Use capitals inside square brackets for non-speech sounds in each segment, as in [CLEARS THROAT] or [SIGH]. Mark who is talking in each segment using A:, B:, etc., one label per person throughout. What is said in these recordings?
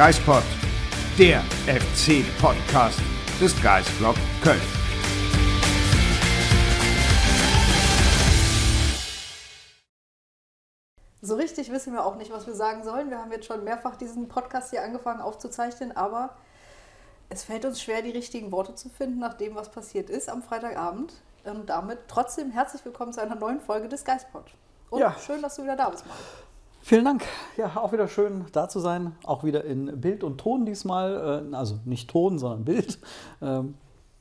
A: Geispod, der FC-Podcast des Geistblog Köln.
B: So richtig wissen wir auch nicht, was wir sagen sollen. Wir haben jetzt schon mehrfach diesen Podcast hier angefangen aufzuzeichnen, aber es fällt uns schwer, die richtigen Worte zu finden, nach dem, was passiert ist am Freitagabend. Und damit trotzdem herzlich willkommen zu einer neuen Folge des Geistpod. Und
C: Ja.
B: schön, dass du wieder da bist, Marc.
C: Vielen Dank. Ja, auch wieder schön da zu sein. Auch wieder in Bild und Ton diesmal. äh, Also nicht Ton, sondern Bild. Ähm,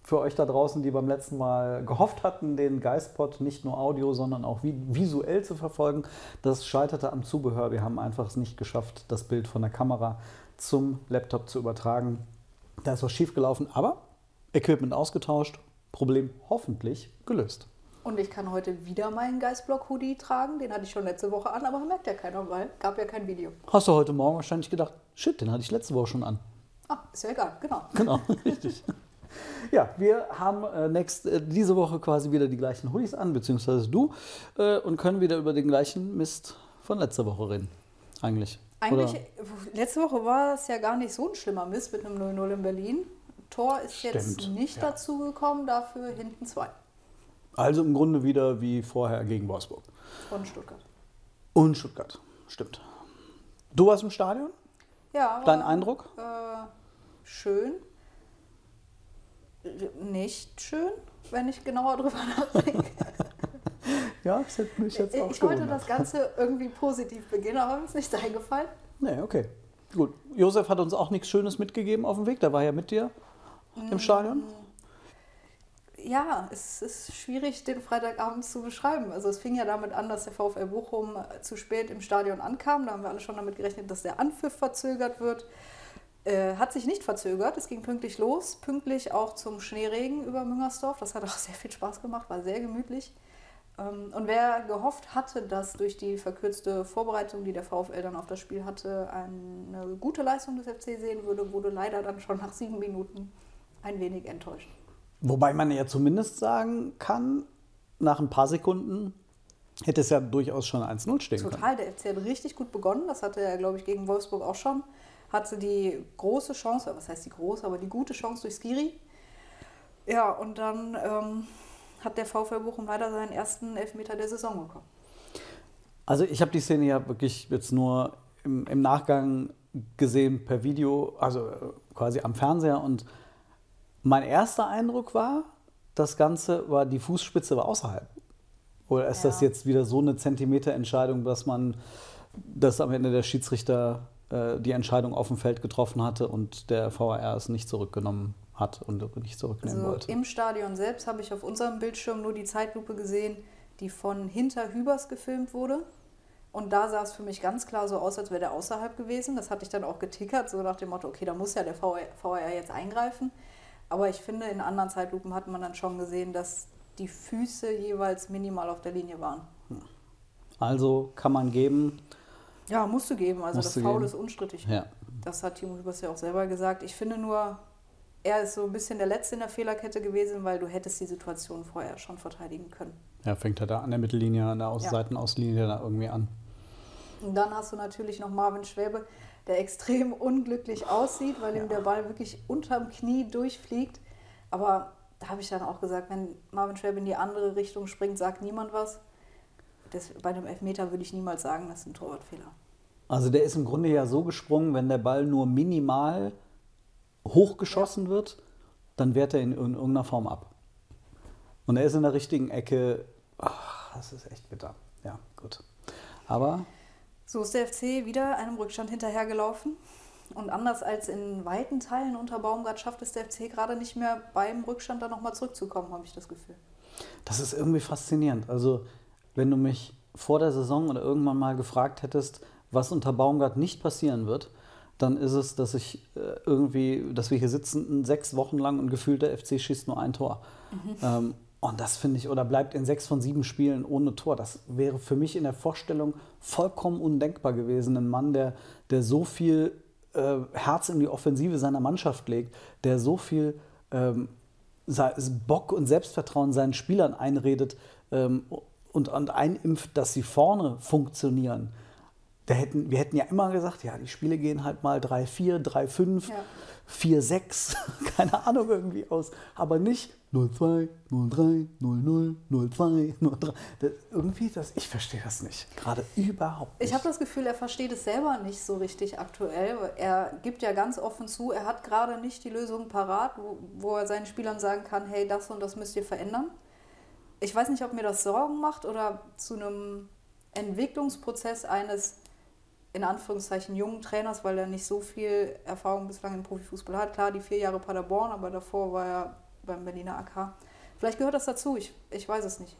C: Für euch da draußen, die beim letzten Mal gehofft hatten, den Geistpod nicht nur Audio, sondern auch vi- visuell zu verfolgen. Das scheiterte am Zubehör. Wir haben einfach es nicht geschafft, das Bild von der Kamera zum Laptop zu übertragen. Da ist was schiefgelaufen, aber Equipment ausgetauscht. Problem hoffentlich gelöst.
B: Und ich kann heute wieder meinen Geistblock-Hoodie tragen. Den hatte ich schon letzte Woche an, aber merkt ja keiner, weil gab ja kein Video.
C: Hast du heute Morgen wahrscheinlich gedacht, shit, den hatte ich letzte Woche schon an.
B: Ah, ist ja egal, genau.
C: Genau, [LAUGHS] richtig. Ja, wir haben äh, next, äh, diese Woche quasi wieder die gleichen Hoodies an, beziehungsweise du, äh, und können wieder über den gleichen Mist von letzter Woche reden. Eigentlich.
B: Eigentlich,
C: Oder?
B: letzte Woche war es ja gar nicht so ein schlimmer Mist mit einem 0-0 in Berlin. Tor ist jetzt
C: Stimmt,
B: nicht
C: ja.
B: dazu gekommen, dafür hinten zwei
C: Also im Grunde wieder wie vorher gegen Wolfsburg.
B: von Stuttgart.
C: Und Stuttgart. Stimmt. Du warst im Stadion?
B: Ja,
C: Dein Eindruck?
B: Äh, schön. Nicht schön, wenn ich genauer drüber [LAUGHS] nachdenke.
C: Ja, das hätte mich jetzt auch
B: Ich wollte das Ganze irgendwie positiv beginnen, aber mir ist nicht eingefallen.
C: Nee, okay. Gut. Josef hat uns auch nichts Schönes mitgegeben auf dem Weg. Der war ja mit dir im Stadion.
B: Ja, es ist schwierig, den Freitagabend zu beschreiben. Also es fing ja damit an, dass der VfL Bochum zu spät im Stadion ankam. Da haben wir alle schon damit gerechnet, dass der Anpfiff verzögert wird. Äh, hat sich nicht verzögert. Es ging pünktlich los, pünktlich auch zum Schneeregen über Müngersdorf. Das hat [LAUGHS] auch sehr viel Spaß gemacht, war sehr gemütlich. Ähm, Und wer gehofft hatte, dass durch die verkürzte Vorbereitung, die der VfL dann auf das Spiel hatte, eine gute Leistung des FC sehen würde, wurde leider dann schon nach sieben Minuten ein wenig enttäuscht.
C: Wobei man ja zumindest sagen kann, nach ein paar Sekunden hätte es ja durchaus schon 1-0 stehen können.
B: Total, der FC hat richtig gut begonnen. Das hatte er, glaube ich, gegen Wolfsburg auch schon. Hatte die große Chance, was heißt die große, aber die gute Chance durch Skiri. Ja, und dann ähm, hat der VfL Bochum leider seinen ersten Elfmeter der Saison bekommen.
C: Also ich habe die Szene ja wirklich jetzt nur im, im Nachgang gesehen per Video, also äh, quasi am Fernseher. Und mein erster Eindruck war, das Ganze war, die Fußspitze war außerhalb. Oder ist das
B: Ja.
C: jetzt wieder so eine Zentimeterentscheidung, dass man, dass am Ende der Schiedsrichter äh, die Entscheidung auf dem Feld getroffen hatte und der VAR es nicht zurückgenommen hat und nicht zurücknehmen
B: Also
C: wollte?
B: im Stadion selbst habe ich auf unserem Bildschirm nur die Zeitlupe gesehen, die von hinter Hübers gefilmt wurde. Und da sah es für mich ganz klar so aus, als wäre der außerhalb gewesen. Das hatte ich dann auch getickert, so nach dem Motto, okay, da muss ja der VAR jetzt eingreifen. Aber ich finde, in anderen Zeitlupen hat man dann schon gesehen, dass die Füße jeweils minimal auf der Linie waren.
C: Also kann man geben,
B: Ja, musst du geben. Also das Foul
C: geben.
B: ist unstrittig.
C: ja,
B: Das hat Timo Hübers ja auch selber gesagt. Ich finde nur, er ist so ein bisschen der Letzte in der Fehlerkette gewesen, weil du hättest die Situation vorher schon verteidigen können.
C: ja, fängt er da an der Mittellinie, an der Aus
B: Ja.
C: Seitenauslinie da irgendwie an.
B: Und dann hast du natürlich noch Marvin Schwäbe, der extrem unglücklich aussieht, weil ihm der Ball wirklich unterm Knie durchfliegt. Aber da habe ich dann auch gesagt, wenn Marvin Schwäbe in die andere Richtung springt, sagt niemand was. Das, bei einem Elfmeter würde ich niemals sagen, das ist ein Torwartfehler.
C: Also der ist im Grunde ja so gesprungen, wenn der Ball nur minimal hochgeschossen wird, dann wehrt er ihn in irgendeiner Form ab. Und er ist in der richtigen Ecke. Ach, das ist echt bitter. Ja, gut. Aber
B: So ist der FC wieder einem Rückstand hinterhergelaufen. Und anders als in weiten Teilen unter Baumgart schafft es der FC gerade nicht mehr beim Rückstand dann nochmal zurückzukommen, habe ich das Gefühl.
C: das ist irgendwie faszinierend. Also, wenn du mich vor der Saison oder irgendwann mal gefragt hättest, was unter Baumgart nicht passieren wird, dann ist es, dass ich äh, irgendwie, dass wir hier sitzen sechs Wochen lang und gefühlt der FC schießt nur ein Tor. Ähm, und das finde ich, oder bleibt in sechs von sieben Spielen ohne Tor. Das wäre für mich in der Vorstellung vollkommen undenkbar gewesen. Ein Mann, der, der so viel äh, Herz in die Offensive seiner Mannschaft legt, der so viel ähm, Bock und Selbstvertrauen seinen Spielern einredet ähm, und, und einimpft, dass sie vorne funktionieren. Da hätten, wir hätten ja immer gesagt, ja, die Spiele gehen halt mal 3-4, 3-5,
B: Ja.
C: 4-6, [LAUGHS] keine Ahnung irgendwie aus. Aber nicht 0-2, 0-3, 0-0, 0-2, 0-3. Das- Irgendwie, das, ich verstehe das nicht. Gerade überhaupt nicht.
B: Ich habe das Gefühl, er versteht es selber nicht so richtig aktuell. Er gibt ja ganz offen zu, er hat gerade nicht die Lösung parat, wo, wo er seinen Spielern sagen kann, hey, das und das müsst ihr verändern. Ich weiß nicht, ob mir das Sorgen macht oder zu einem Entwicklungsprozess eines in Anführungszeichen jungen Trainers, weil er nicht so viel Erfahrung bislang im Profifußball hat. Klar, die vier Jahre Paderborn, aber davor war er beim Berliner AK. Vielleicht gehört das dazu, ich, ich weiß es nicht.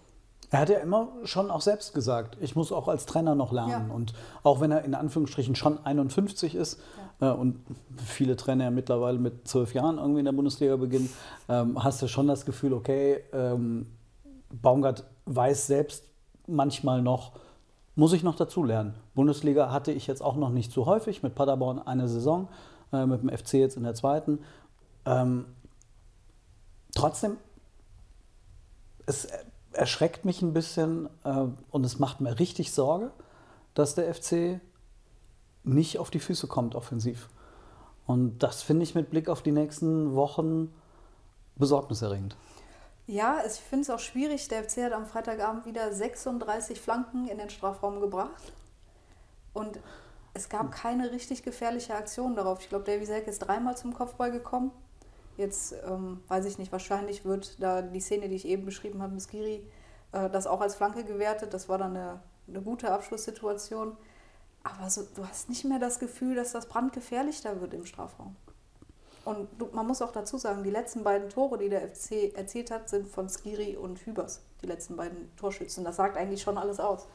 C: Er hat ja immer schon auch selbst gesagt, ich muss auch als Trainer noch lernen.
B: Ja.
C: Und auch wenn er in Anführungsstrichen schon 51 ist äh, und viele Trainer ja mittlerweile mit zwölf Jahren irgendwie in der Bundesliga beginnen, ähm, hast du schon das Gefühl, okay, ähm, Baumgart weiß selbst manchmal noch, muss ich noch dazu lernen. Bundesliga hatte ich jetzt auch noch nicht so häufig, mit Paderborn eine Saison, äh, mit dem FC jetzt in der zweiten. Ähm, trotzdem, es erschreckt mich ein bisschen äh, und es macht mir richtig Sorge, dass der FC nicht auf die Füße kommt offensiv. Und das finde ich mit Blick auf die nächsten Wochen besorgniserregend.
B: Ja, ich finde es auch schwierig. Der FC hat am Freitagabend wieder 36 Flanken in den Strafraum gebracht. Und es gab keine richtig gefährliche Aktion darauf. Ich glaube, Davy Selk ist dreimal zum Kopfball gekommen. Jetzt ähm, weiß ich nicht, wahrscheinlich wird da die Szene, die ich eben beschrieben habe, mit Skiri, äh, das auch als Flanke gewertet. Das war dann eine, eine gute Abschlusssituation. Aber so, du hast nicht mehr das Gefühl, dass das brandgefährlich da wird im Strafraum. Und man muss auch dazu sagen, die letzten beiden Tore, die der FC erzielt hat, sind von Skiri und Hübers, die letzten beiden Torschützen. Das sagt eigentlich schon alles aus.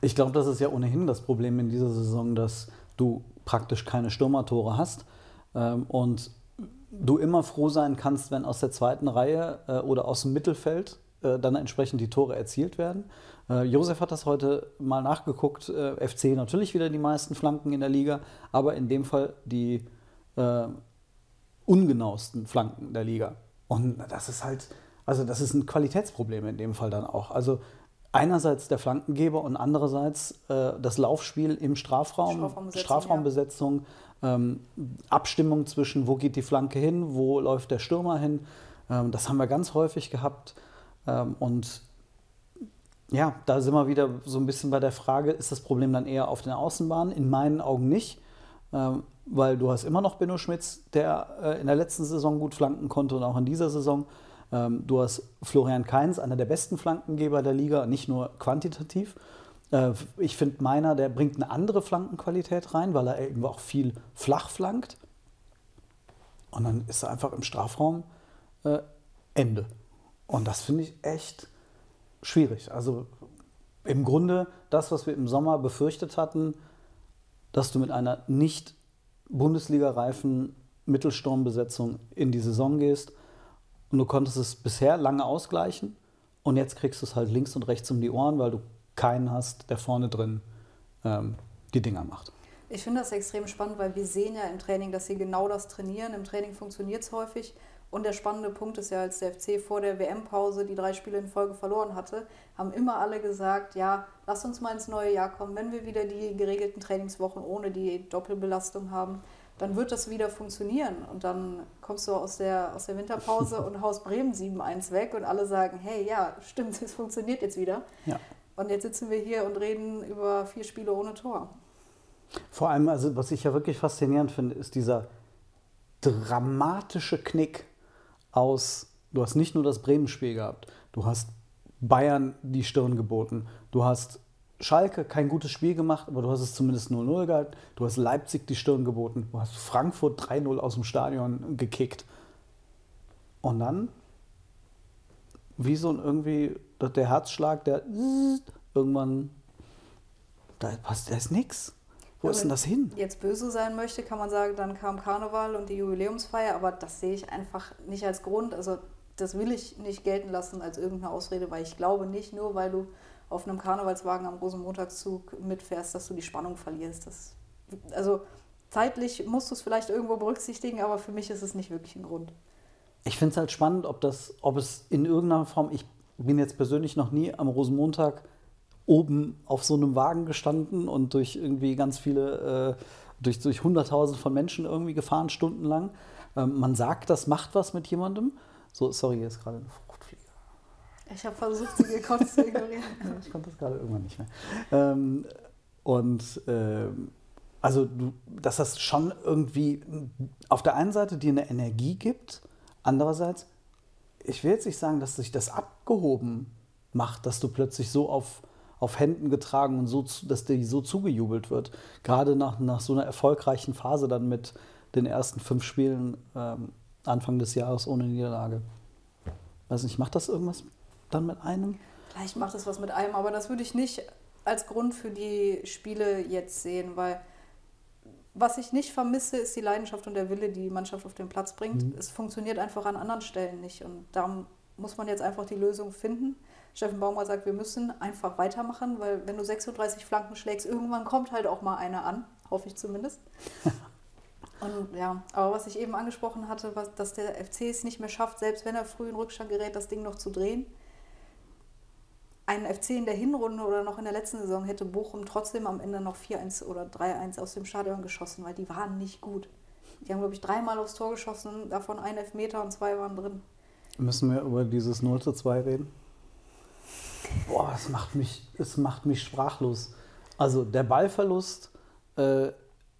C: Ich glaube, das ist ja ohnehin das Problem in dieser Saison, dass du praktisch keine Stürmertore hast ähm, und du immer froh sein kannst, wenn aus der zweiten Reihe äh, oder aus dem Mittelfeld äh, dann entsprechend die Tore erzielt werden. Äh, Josef hat das heute mal nachgeguckt. Äh, FC natürlich wieder die meisten Flanken in der Liga, aber in dem Fall die äh, ungenauesten Flanken der Liga. Und das ist halt, also das ist ein Qualitätsproblem in dem Fall dann auch. Also einerseits der Flankengeber und andererseits äh, das Laufspiel im Strafraum,
B: Strafraumbesetzung,
C: Strafraumbesetzung, ähm, Abstimmung zwischen, wo geht die Flanke hin, wo läuft der Stürmer hin. Ähm, das haben wir ganz häufig gehabt. Ähm, und ja, da sind wir wieder so ein bisschen bei der Frage, ist das Problem dann eher auf den Außenbahnen? In meinen Augen nicht, ähm, weil du hast immer noch Benno Schmitz, der äh, in der letzten Saison gut flanken konnte und auch in dieser Saison. Ähm, du hast Florian Kainz, einer der besten Flankengeber der Liga, nicht nur quantitativ. Äh, ich finde meiner, der bringt eine andere Flankenqualität rein, weil er eben auch viel flach flankt. Und dann ist er einfach im Strafraum äh, Ende. Und das finde ich echt schwierig. Also im Grunde das, was wir im Sommer befürchtet hatten, dass du mit einer nicht Bundesliga-reifen Mittelsturmbesetzung in die Saison gehst und du konntest es bisher lange ausgleichen und jetzt kriegst du es halt links und rechts um die Ohren, weil du keinen hast, der vorne drin ähm, die Dinger macht.
B: Ich finde das extrem spannend, weil wir sehen ja im Training, dass sie genau das trainieren. Im Training funktioniert es häufig. Und der spannende Punkt ist ja, als der FC vor der WM-Pause die drei Spiele in Folge verloren hatte, haben immer alle gesagt, ja, lass uns mal ins neue Jahr kommen. Wenn wir wieder die geregelten Trainingswochen ohne die Doppelbelastung haben, dann wird das wieder funktionieren. Und dann kommst du aus der, aus der Winterpause [LAUGHS] und haust Bremen 7-1 weg und alle sagen, hey, ja, stimmt, [LAUGHS] es funktioniert jetzt wieder.
C: Ja.
B: Und jetzt sitzen wir hier und reden über vier Spiele ohne Tor.
C: Vor allem, also was ich ja wirklich faszinierend finde, ist dieser dramatische Knick aus, du hast nicht nur das Bremen-Spiel gehabt, du hast Bayern die Stirn geboten, du hast Schalke kein gutes Spiel gemacht, aber du hast es zumindest 0-0 gehalten, du hast Leipzig die Stirn geboten, du hast Frankfurt 3-0 aus dem Stadion gekickt. Und dann, wie so ein irgendwie, der Herzschlag, der irgendwann, da, passt, da ist nichts. Wo
B: Ja,
C: ist denn das hin?
B: Jetzt böse sein möchte, kann man sagen, dann kam Karneval und die Jubiläumsfeier, aber das sehe ich einfach nicht als Grund. Also das will ich nicht gelten lassen als irgendeine Ausrede, weil ich glaube nicht, nur weil du auf einem Karnevalswagen am Rosenmontagszug mitfährst, dass du die Spannung verlierst. Das, also zeitlich musst du es vielleicht irgendwo berücksichtigen, aber für mich ist es nicht wirklich ein Grund.
C: Ich finde es halt spannend, ob, das, ob es in irgendeiner Form, ich bin jetzt persönlich noch nie am Rosenmontag oben auf so einem Wagen gestanden und durch irgendwie ganz viele, äh, durch, durch hunderttausend von Menschen irgendwie gefahren, stundenlang. Ähm, man sagt, das macht was mit jemandem. So, sorry, hier ist gerade eine Fruchtfliege.
B: Ich habe versucht, sie gekonnt zu ignorieren. [LAUGHS]
C: ich konnte das gerade irgendwann nicht mehr. Ähm, und ähm, also, du, dass das schon irgendwie auf der einen Seite dir eine Energie gibt, andererseits, ich will jetzt nicht sagen, dass sich das abgehoben macht, dass du plötzlich so auf, auf Händen getragen und so, dass dir so zugejubelt wird. Gerade nach, nach so einer erfolgreichen Phase dann mit den ersten fünf Spielen ähm, Anfang des Jahres ohne Niederlage. Weiß nicht, macht das irgendwas dann mit einem?
B: Vielleicht macht es was mit einem, aber das würde ich nicht als Grund für die Spiele jetzt sehen, weil was ich nicht vermisse, ist die Leidenschaft und der Wille, die die Mannschaft auf den Platz bringt. Mhm. Es funktioniert einfach an anderen Stellen nicht und da muss man jetzt einfach die Lösung finden. Steffen Baumer sagt, wir müssen einfach weitermachen, weil wenn du 36 Flanken schlägst, irgendwann kommt halt auch mal einer an, hoffe ich zumindest. [LAUGHS] Und ja, aber was ich eben angesprochen hatte, was, dass der FC es nicht mehr schafft, selbst wenn er früh in Rückstand gerät, das Ding noch zu drehen. Ein FC in der Hinrunde oder noch in der letzten Saison hätte Bochum trotzdem am Ende noch 4-1 oder 3-1 aus dem Stadion geschossen, weil die waren nicht gut. Die haben, glaube ich, dreimal aufs Tor geschossen, davon ein Elfmeter und zwei waren drin.
C: Müssen wir über dieses 0 zu 2 reden? Boah, es macht mich, es macht mich sprachlos. Also der Ballverlust, äh,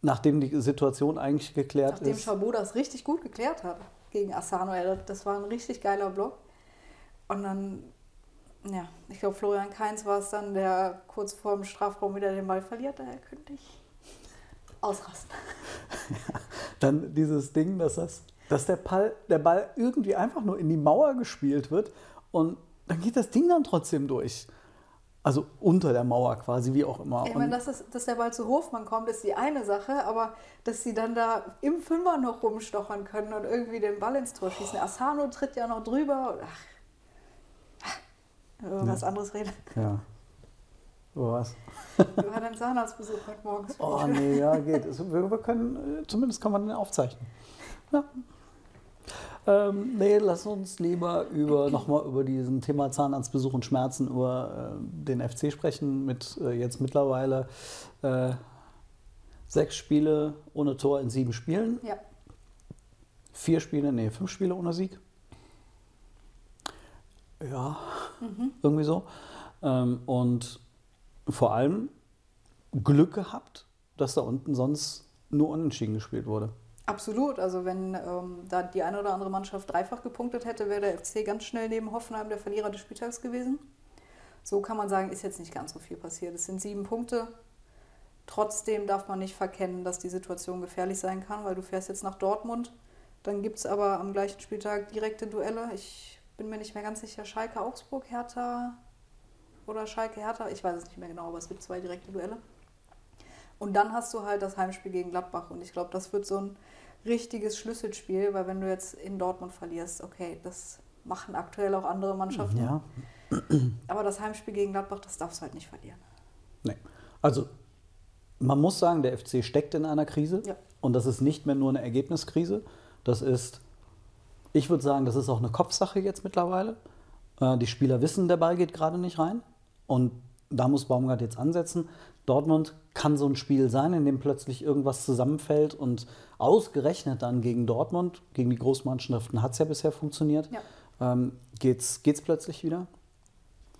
C: nachdem die Situation eigentlich geklärt
B: nachdem
C: ist.
B: Nachdem Chabot das richtig gut geklärt hat gegen Asano. Das war ein richtig geiler Block. Und dann, ja, ich glaube, Florian Kainz war es dann, der kurz vor dem Strafraum wieder den Ball verliert. Daher könnte ich ausrasten.
C: ja, [LAUGHS] dann dieses Ding, dass, das, dass der, Ball, der Ball irgendwie einfach nur in die Mauer gespielt wird und dann geht das Ding dann trotzdem durch. Also unter der Mauer quasi, wie auch immer.
B: Ich meine, dass, es, dass der Ball zu Hofmann kommt, ist die eine Sache, aber dass sie dann da im Fünfer noch rumstochern können und irgendwie den Ball ins Tor schießen. Asano tritt ja noch drüber. Ach, über was ja. anderes reden.
C: Ja. Über was?
B: Über deinen Zahnarztbesuch heute Morgen.
C: Oh nee, ja, geht. Wir, wir können, zumindest kann man den aufzeichnen. Ja. Ähm, nee, lass uns lieber über, nochmal über diesen Thema Zahnarztbesuch und Schmerzen über äh, den FC sprechen, mit äh, jetzt mittlerweile äh, sechs Spiele ohne Tor in sieben Spielen.
B: Ja.
C: Vier Spiele, nee, fünf Spiele ohne Sieg. Ja, mhm. irgendwie so. Ähm, und vor allem Glück gehabt, dass da unten sonst nur unentschieden gespielt wurde.
B: Absolut. Also wenn ähm, da die eine oder andere Mannschaft dreifach gepunktet hätte, wäre der FC ganz schnell neben Hoffenheim der Verlierer des Spieltags gewesen. So kann man sagen, ist jetzt nicht ganz so viel passiert. Es sind sieben Punkte. Trotzdem darf man nicht verkennen, dass die Situation gefährlich sein kann, weil du fährst jetzt nach Dortmund. Dann gibt es aber am gleichen Spieltag direkte Duelle. Ich bin mir nicht mehr ganz sicher, Schalke, Augsburg, Hertha oder Schalke, Hertha. Ich weiß es nicht mehr genau, aber es gibt zwei direkte Duelle. Und dann hast du halt das Heimspiel gegen Gladbach. Und ich glaube, das wird so ein richtiges Schlüsselspiel, weil wenn du jetzt in Dortmund verlierst, okay, das machen aktuell auch andere Mannschaften.
C: Ja.
B: Aber das Heimspiel gegen Gladbach, das darfst du halt nicht verlieren.
C: Nee. Also, man muss sagen, der FC steckt in einer Krise.
B: Ja.
C: Und das ist nicht mehr nur eine Ergebniskrise. Das ist, ich würde sagen, das ist auch eine Kopfsache jetzt mittlerweile. Äh, die Spieler wissen, der Ball geht gerade nicht rein. Und da muss Baumgart jetzt ansetzen. Dortmund kann so ein Spiel sein, in dem plötzlich irgendwas zusammenfällt und ausgerechnet dann gegen Dortmund, gegen die Großmannschaften hat es ja bisher funktioniert,
B: ja.
C: ähm, geht's, geht's plötzlich wieder.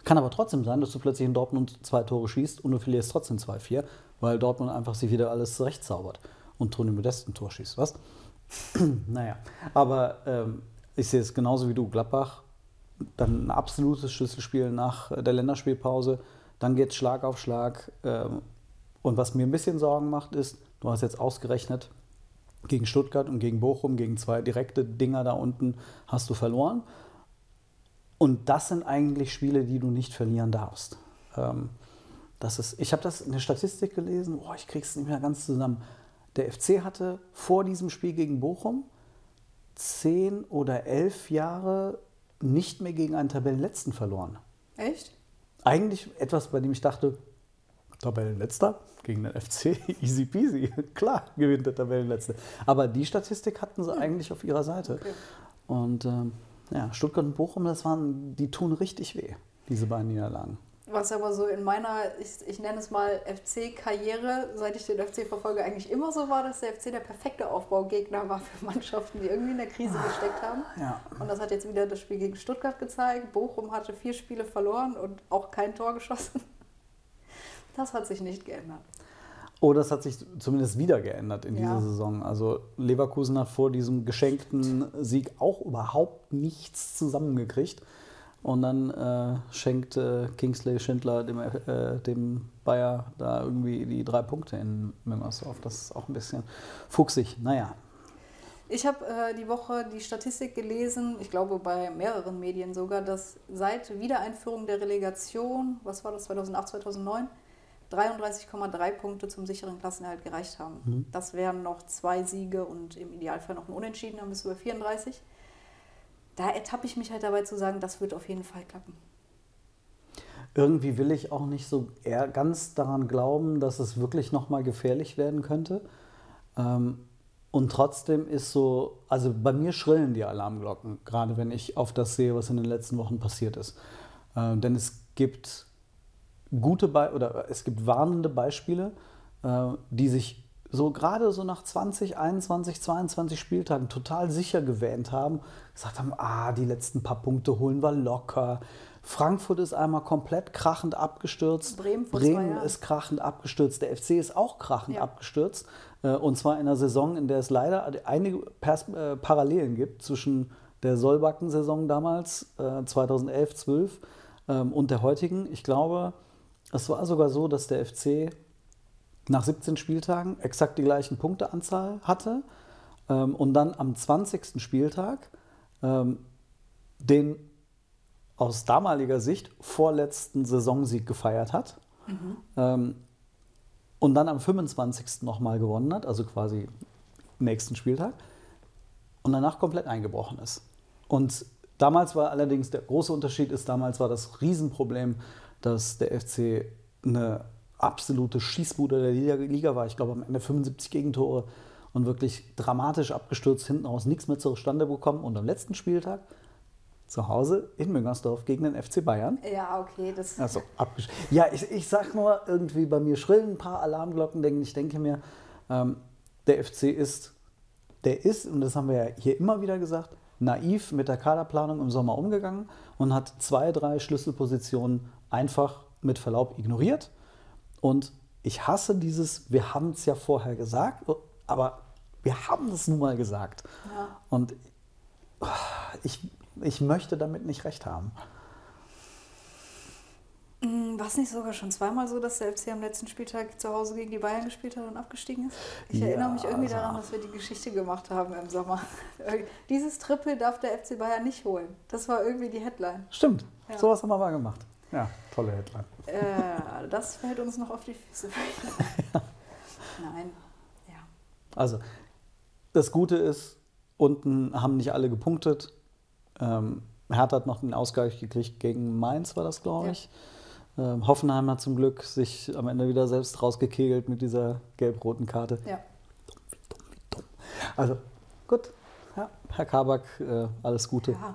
C: Kann aber trotzdem sein, dass du plötzlich in Dortmund zwei Tore schießt und du verlierst trotzdem 2-4, weil Dortmund einfach sich wieder alles zurechtzaubert und Toni Modest ein Tor schießt, was? [CLEARS THROAT] naja, aber ähm, ich sehe es genauso wie du, Gladbach, dann ein absolutes Schlüsselspiel nach der Länderspielpause dann geht es Schlag auf Schlag. Ähm, und was mir ein bisschen Sorgen macht, ist, du hast jetzt ausgerechnet, gegen Stuttgart und gegen Bochum, gegen zwei direkte Dinger da unten, hast du verloren. Und das sind eigentlich Spiele, die du nicht verlieren darfst. Ähm, das ist, ich habe das in der Statistik gelesen, oh, ich krieg's nicht mehr ganz zusammen. Der FC hatte vor diesem Spiel gegen Bochum zehn oder elf Jahre nicht mehr gegen einen Tabellenletzten verloren.
B: Echt?
C: Eigentlich etwas, bei dem ich dachte, Tabellenletzter gegen den FC, [LAUGHS] easy peasy. [LAUGHS] Klar gewinnt der Tabellenletzte. Aber die Statistik hatten sie eigentlich auf ihrer Seite.
B: Okay.
C: Und ähm, ja, Stuttgart und Bochum, das waren, die tun richtig weh, diese beiden Niederlagen.
B: Was aber so in meiner, ich, ich nenne es mal FC-Karriere, seit ich den FC verfolge, eigentlich immer so war, dass der FC der perfekte Aufbaugegner war für Mannschaften, die irgendwie in der Krise gesteckt haben.
C: Ja.
B: Und das hat jetzt wieder das Spiel gegen Stuttgart gezeigt. Bochum hatte vier Spiele verloren und auch kein Tor geschossen. Das hat sich nicht geändert.
C: Oh, das hat sich zumindest wieder geändert in
B: Ja.
C: dieser Saison. Also Leverkusen hat vor diesem geschenkten Sieg auch überhaupt nichts zusammengekriegt. Und dann äh, schenkt äh, Kingsley Schindler dem, äh, dem Bayer da irgendwie die drei Punkte in Müngersdorf. Das ist auch ein bisschen fuchsig. Naja,
B: Ich habe äh, die Woche die Statistik gelesen, ich glaube bei mehreren Medien sogar, dass seit Wiedereinführung der Relegation, was war das, 2008, 2009, 33,3 Punkte zum sicheren Klassenerhalt gereicht haben. Das wären noch zwei Siege und im Idealfall noch ein Unentschieden, dann bist du bei 34. Da ertappe ich mich halt dabei zu sagen, das wird auf jeden Fall klappen.
C: irgendwie will ich auch nicht so ganz daran glauben, dass es wirklich nochmal gefährlich werden könnte. Ähm, und trotzdem ist so, also bei mir schrillen die Alarmglocken, gerade wenn ich auf das sehe, was in den letzten Wochen passiert ist. Äh, denn es gibt gute Be oder es gibt warnende Beispiele, äh, die sich so gerade so nach 20, 21, 22 Spieltagen total sicher gewähnt haben, gesagt haben, ah, die letzten paar Punkte holen wir locker. Frankfurt ist einmal komplett krachend abgestürzt.
B: Bremen
C: Bremen ist krachend abgestürzt. Der FC ist auch krachend
B: Ja.
C: abgestürzt. Äh, Und zwar in einer Saison, in der es leider einige Pers äh, Parallelen gibt zwischen der Solbakken-Saison damals, äh, 2011, 12, ähm, und der heutigen. Ich glaube, es war sogar so, dass der FC nach 17 Spieltagen exakt die gleichen Punkteanzahl hatte ähm, und dann am 20. Spieltag ähm, den aus damaliger Sicht vorletzten Saisonsieg gefeiert hat. Ähm, und dann am 25. nochmal gewonnen hat, also quasi nächsten Spieltag. Und danach komplett eingebrochen ist. Und damals war allerdings der große Unterschied ist, damals war das Riesenproblem, dass der FC eine absolute Schießbude der Liga, Liga war. Ich glaube am Ende 75 Gegentore und wirklich dramatisch abgestürzt, hinten raus nichts mehr zustande bekommen. Und am letzten Spieltag zu Hause in Müngersdorf gegen den FC Bayern.
B: Ja, okay, das
C: Also abgesch Ja, ich, ich sag nur, irgendwie bei mir schrillen ein paar Alarmglocken, denn ich denke mir, ähm, der FC ist, der ist, und das haben wir ja hier immer wieder gesagt, naiv mit der Kaderplanung im Sommer umgegangen und hat zwei, drei Schlüsselpositionen einfach mit Verlaub ignoriert. Und ich hasse dieses, wir haben es ja vorher gesagt, aber wir haben es nun mal gesagt.
B: Ja.
C: Und ich, ich möchte damit nicht recht haben.
B: War es nicht sogar schon zweimal so, dass der FC am letzten Spieltag zu Hause gegen die Bayern gespielt hat und abgestiegen ist? Ich
C: Ja,
B: erinnere mich irgendwie
C: also-
B: daran, dass wir die Geschichte gemacht haben im Sommer. [LAUGHS] Dieses Triple darf der FC Bayern nicht holen. Das war irgendwie die Headline.
C: Stimmt,
B: Ja.
C: sowas haben wir mal gemacht. Ja, tolle Headline.
B: Äh, das fällt uns noch auf die Füße. [LAUGHS] Nein, ja.
C: Also, das Gute ist, unten haben nicht alle gepunktet. Ähm, Hertha hat noch den Ausgleich gekriegt gegen Mainz, war das, glaube
B: Ja.
C: ich. Ähm, Hoffenheim hat zum Glück sich am Ende wieder selbst rausgekegelt mit dieser gelb-roten Karte.
B: ja.
C: Wie dumm, wie dumm. Also, gut. Ja, Herr Kabak, äh, alles Gute.
B: ja.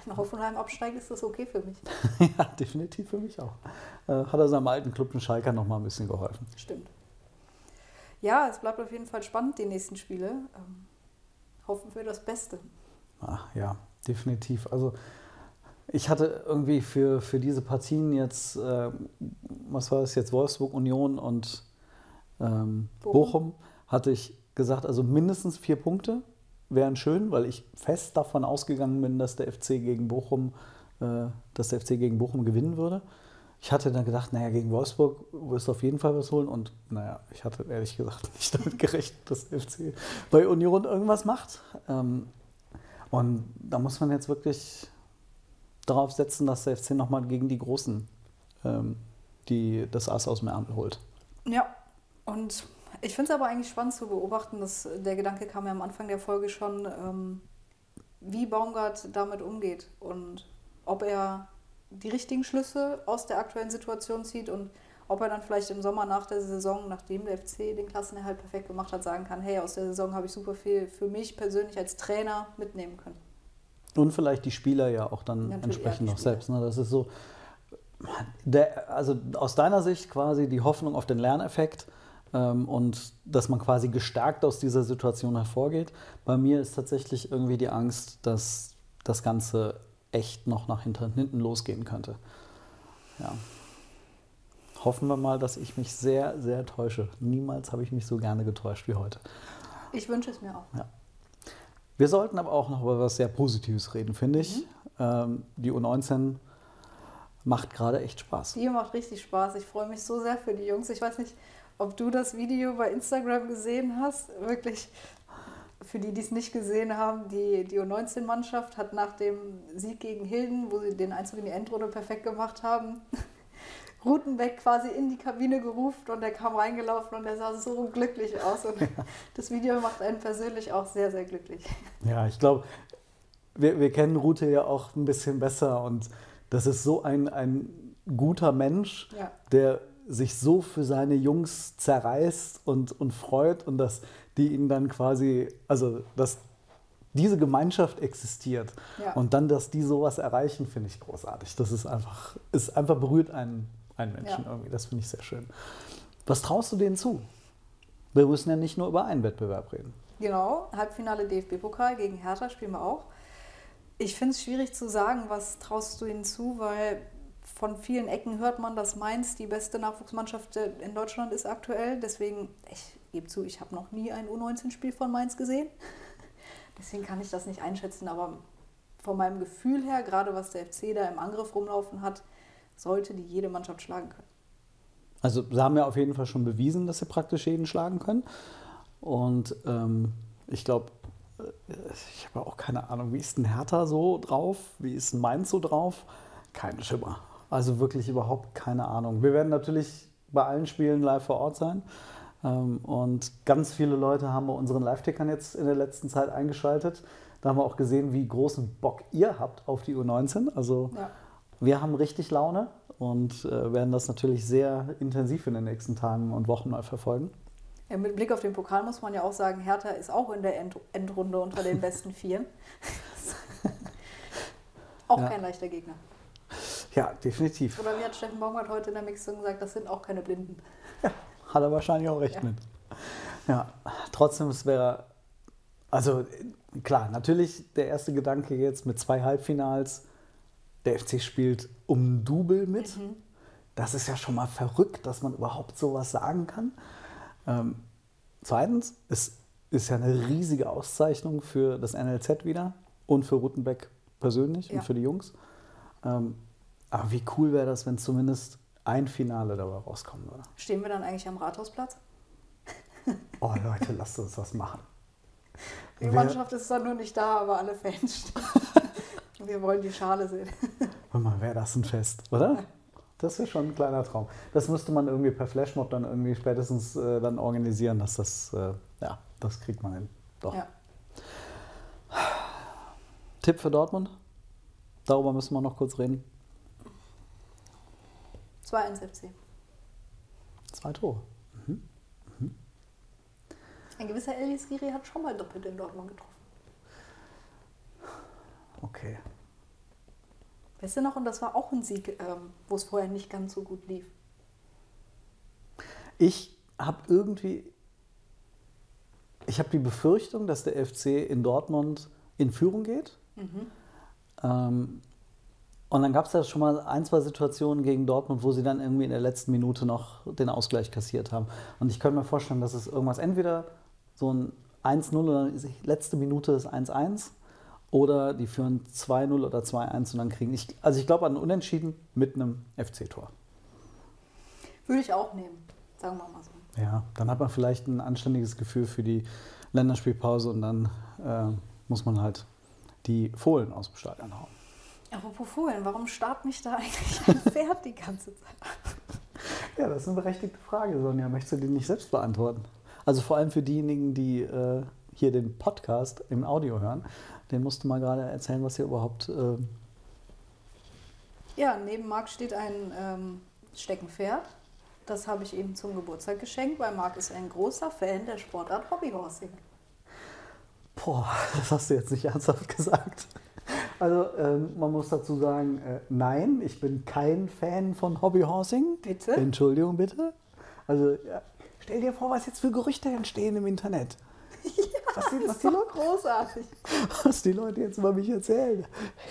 B: [LAUGHS] Wenn Hoffenheim absteigt, ist das okay für mich. [LAUGHS]
C: Ja, definitiv für mich auch. Äh, hat er seinem alten Club in Schalke noch mal ein bisschen geholfen.
B: Stimmt. Ja, es bleibt auf jeden Fall spannend, die nächsten Spiele. Ähm, hoffen wir das Beste.
C: Ach, ja, definitiv. Also ich hatte irgendwie für, für diese Partien jetzt, äh, was war das jetzt, Wolfsburg, Union und ähm,
B: Bochum.
C: Bochum. hatte ich gesagt, also mindestens vier Punkte wären schön, weil ich fest davon ausgegangen bin, dass der FC gegen Bochum, äh, dass der FC gegen Bochum gewinnen würde. Ich hatte dann gedacht, naja, gegen Wolfsburg wirst du auf jeden Fall was holen. Und naja, ich hatte ehrlich gesagt [LAUGHS] nicht damit gerechnet, dass der FC bei Union irgendwas macht. Ähm, und da muss man jetzt wirklich darauf setzen, dass der FC nochmal gegen die Großen ähm, die das Ass aus dem Ärmel holt.
B: Ja, und ich finde es aber eigentlich spannend zu beobachten, dass der Gedanke kam ja am Anfang der Folge schon, ähm, wie Baumgart damit umgeht und ob er die richtigen Schlüsse aus der aktuellen Situation zieht und ob er dann vielleicht im Sommer nach der Saison, nachdem der FC den Klassenerhalt perfekt gemacht hat, sagen kann, hey, aus der Saison habe ich super viel für mich persönlich als Trainer mitnehmen können.
C: Und vielleicht die Spieler ja auch dann
B: Natürlich,
C: entsprechend noch
B: Spieler.
C: selbst. Ne? Das ist so, der, also aus deiner Sicht quasi die Hoffnung auf den Lerneffekt und dass man quasi gestärkt aus dieser Situation hervorgeht. Bei mir ist tatsächlich irgendwie die Angst, dass das Ganze echt noch nach hinten, hinten losgehen könnte. Ja. Hoffen wir mal, dass ich mich sehr, sehr täusche. Niemals habe ich mich so gerne getäuscht wie heute.
B: Ich wünsche es mir auch.
C: Ja. Wir sollten aber auch noch über was sehr Positives reden, finde ich.
B: Mhm.
C: Ähm, die U19 macht gerade echt Spaß.
B: Die macht richtig Spaß. Ich freue mich so sehr für die Jungs. Ich weiß nicht, ob du das Video bei Instagram gesehen hast. Wirklich, für die, die es nicht gesehen haben, die, die U19-Mannschaft hat nach dem Sieg gegen Hilden, wo sie den Einzug in die Endrunde perfekt gemacht haben, [LAUGHS] Rutenbeck quasi in die Kabine gerufen und er kam reingelaufen und er sah so glücklich aus. Und [LAUGHS] das Video macht einen persönlich auch sehr, sehr glücklich.
C: Ja, ich glaube, wir, wir kennen Rute ja auch ein bisschen besser und das ist so ein, ein guter Mensch,
B: Ja.
C: der sich so für seine Jungs zerreißt und, und freut und dass die ihn dann quasi, also dass diese Gemeinschaft existiert
B: Ja.
C: und dann, dass die sowas erreichen, finde ich großartig. Das ist einfach, ist einfach berührt einen, einen Menschen
B: Ja.
C: irgendwie. Das finde ich sehr schön. Was traust du denen zu? Wir müssen ja nicht nur über einen Wettbewerb reden.
B: Genau, Halbfinale DFB-Pokal gegen Hertha spielen wir auch. Ich finde es schwierig zu sagen, was traust du ihnen zu, weil von vielen Ecken hört man, dass Mainz die beste Nachwuchsmannschaft in Deutschland ist aktuell. Deswegen, ich gebe zu, ich habe noch nie ein U19-Spiel von Mainz gesehen. [LAUGHS] Deswegen kann ich das nicht einschätzen, aber von meinem Gefühl her, gerade was der FC da im Angriff rumlaufen hat, sollte die jede Mannschaft schlagen können.
C: Also sie haben ja auf jeden Fall schon bewiesen, dass sie praktisch jeden schlagen können. Und ähm, ich glaube, ich habe auch keine Ahnung, wie ist denn Hertha so drauf? Wie ist denn Mainz so drauf? Kein Schimmer. Also wirklich überhaupt keine Ahnung. Wir werden natürlich bei allen Spielen live vor Ort sein. Ähm, und ganz viele Leute haben bei unseren Live-Tickern jetzt in der letzten Zeit eingeschaltet. Da haben wir auch gesehen, wie großen Bock ihr habt auf die U19. Also
B: Ja.
C: wir haben richtig Laune und äh, werden das natürlich sehr intensiv in den nächsten Tagen und Wochen mal verfolgen.
B: Ja, mit Blick auf den Pokal muss man ja auch sagen, Hertha ist auch in der End Endrunde unter den [LAUGHS] besten Vieren. [LAUGHS] auch
C: Ja.
B: kein leichter Gegner.
C: Ja, definitiv.
B: Oder wie hat Steffen Baumgart heute in der Mixung gesagt, das sind auch keine Blinden.
C: Hat er wahrscheinlich auch recht
B: Ja.
C: mit. Ja, trotzdem, es wäre, also klar, natürlich der erste Gedanke jetzt mit zwei Halbfinals, der FC spielt um Double mit. Das ist ja schon mal verrückt, dass man überhaupt sowas sagen kann. Ähm, zweitens, es ist ja eine riesige Auszeichnung für das NLZ wieder und für Rutenbeck persönlich
B: Ja.
C: und für die Jungs. Ähm, aber wie cool wäre das, wenn zumindest ein Finale dabei rauskommen würde.
B: Stehen wir dann eigentlich am Rathausplatz? [LAUGHS]
C: Oh Leute, lasst uns das machen.
B: Die
C: Wer-
B: Mannschaft ist dann nur nicht da, aber alle Fans stehen. [LAUGHS] wir wollen die Schale sehen.
C: Hör mal, wäre das ein Fest, oder? Das wäre schon ein kleiner Traum. Das müsste man irgendwie per Flashmob dann irgendwie spätestens äh, dann organisieren, dass das, äh, ja, das kriegt man hin. Doch.
B: Ja.
C: Tipp für Dortmund? Darüber müssen wir noch kurz reden.
B: 2-1 FC.
C: Zwei Tore.
B: Ein gewisser Elias Giri hat schon mal doppelt in Dortmund getroffen.
C: Okay.
B: Weißt du noch? Und das war auch ein Sieg, ähm, wo es vorher nicht ganz so gut lief.
C: Ich habe irgendwie, ich habe die Befürchtung, dass der FC in Dortmund in Führung geht. Ähm, und dann gab es ja schon mal ein, zwei Situationen gegen Dortmund, wo sie dann irgendwie in der letzten Minute noch den Ausgleich kassiert haben. Und ich könnte mir vorstellen, dass es irgendwas entweder so ein 1-0 oder letzte Minute ist 1-1 oder die führen 2-0 oder 2-1 und dann kriegen ich, also ich glaube an Unentschieden mit einem FC-Tor.
B: Würde ich auch nehmen, sagen wir mal so.
C: Ja, dann hat man vielleicht ein anständiges Gefühl für die Länderspielpause und dann äh, muss man halt die Fohlen aus dem Stadion hauen.
B: Apropos Fohlen, warum starrt mich da eigentlich [LAUGHS] ein Pferd die ganze Zeit?
C: Ja, das ist eine berechtigte Frage, Sonja. Möchtest du die nicht selbst beantworten? Also vor allem für diejenigen, die äh, hier den Podcast im Audio hören, den musst du mal gerade erzählen, was hier überhaupt. Äh,
B: Ja, neben Marc steht ein ähm, Steckenpferd. Das habe ich ihm zum Geburtstag geschenkt, weil Marc ist ein großer Fan der Sportart Hobbyhorsing.
C: boah, [LAUGHS] das hast du jetzt nicht ernsthaft gesagt. Also ähm, man muss dazu sagen, äh, nein, ich bin kein Fan von Hobbyhorsing.
B: Bitte?
C: Entschuldigung bitte. Also ja, stell dir vor, was jetzt für Gerüchte entstehen im Internet. [LAUGHS] was, die, was, die Leute,
B: Großartig.
C: was die Leute jetzt über mich erzählen.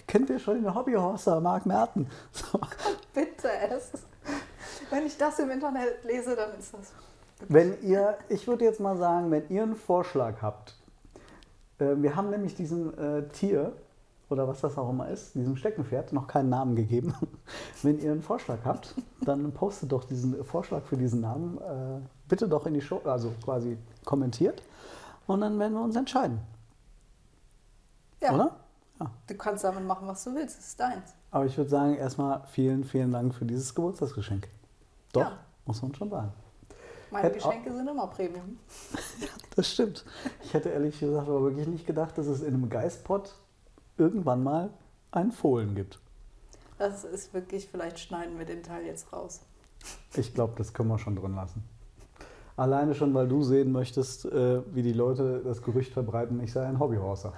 C: Kennt ihr schon den Hobbyhorser Marc Merten? So. [LAUGHS]
B: Bitte, es. Wenn ich das im Internet lese, dann ist das.
C: Wenn ihr, ich würde jetzt mal sagen, wenn ihr einen Vorschlag habt, äh, wir haben nämlich diesem äh, Tier oder was das auch immer ist, diesem Steckenpferd noch keinen Namen gegeben. [LAUGHS] Wenn ihr einen Vorschlag habt, dann postet doch diesen Vorschlag für diesen Namen äh, bitte doch in die Show, also quasi kommentiert und dann werden wir uns entscheiden,
B: Ja.
C: oder? Ja.
B: Du kannst damit machen, was du willst. Es ist deins.
C: Aber ich würde sagen, erstmal vielen, vielen Dank für dieses Geburtstagsgeschenk. Doch,
B: Ja.
C: muss man schon sagen.
B: Meine
C: Hätte
B: Geschenke sind immer Premium. [LAUGHS]
C: Das stimmt. Ich hätte ehrlich gesagt aber wirklich nicht gedacht, dass es in einem Geistpot irgendwann mal einen Fohlen gibt.
B: Das ist wirklich, vielleicht schneiden wir den Teil jetzt raus.
C: Ich glaube, das können wir schon drin lassen. Alleine schon, weil du sehen möchtest, äh, wie die Leute das Gerücht verbreiten, ich sei ein Hobbyhorser.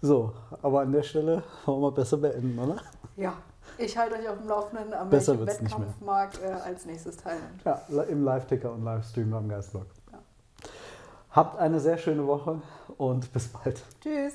C: So, aber an der Stelle wollen wir besser beenden, oder?
B: Ja, ich halte euch auf dem Laufenden, an
C: Besser
B: welchem. Wettkampfmarkt äh, als nächstes teilnimmt.
C: Ja, im Live-Ticker und Livestream beim Geistblog.
B: Ja.
C: Habt eine sehr schöne Woche und bis bald.
B: Tschüss.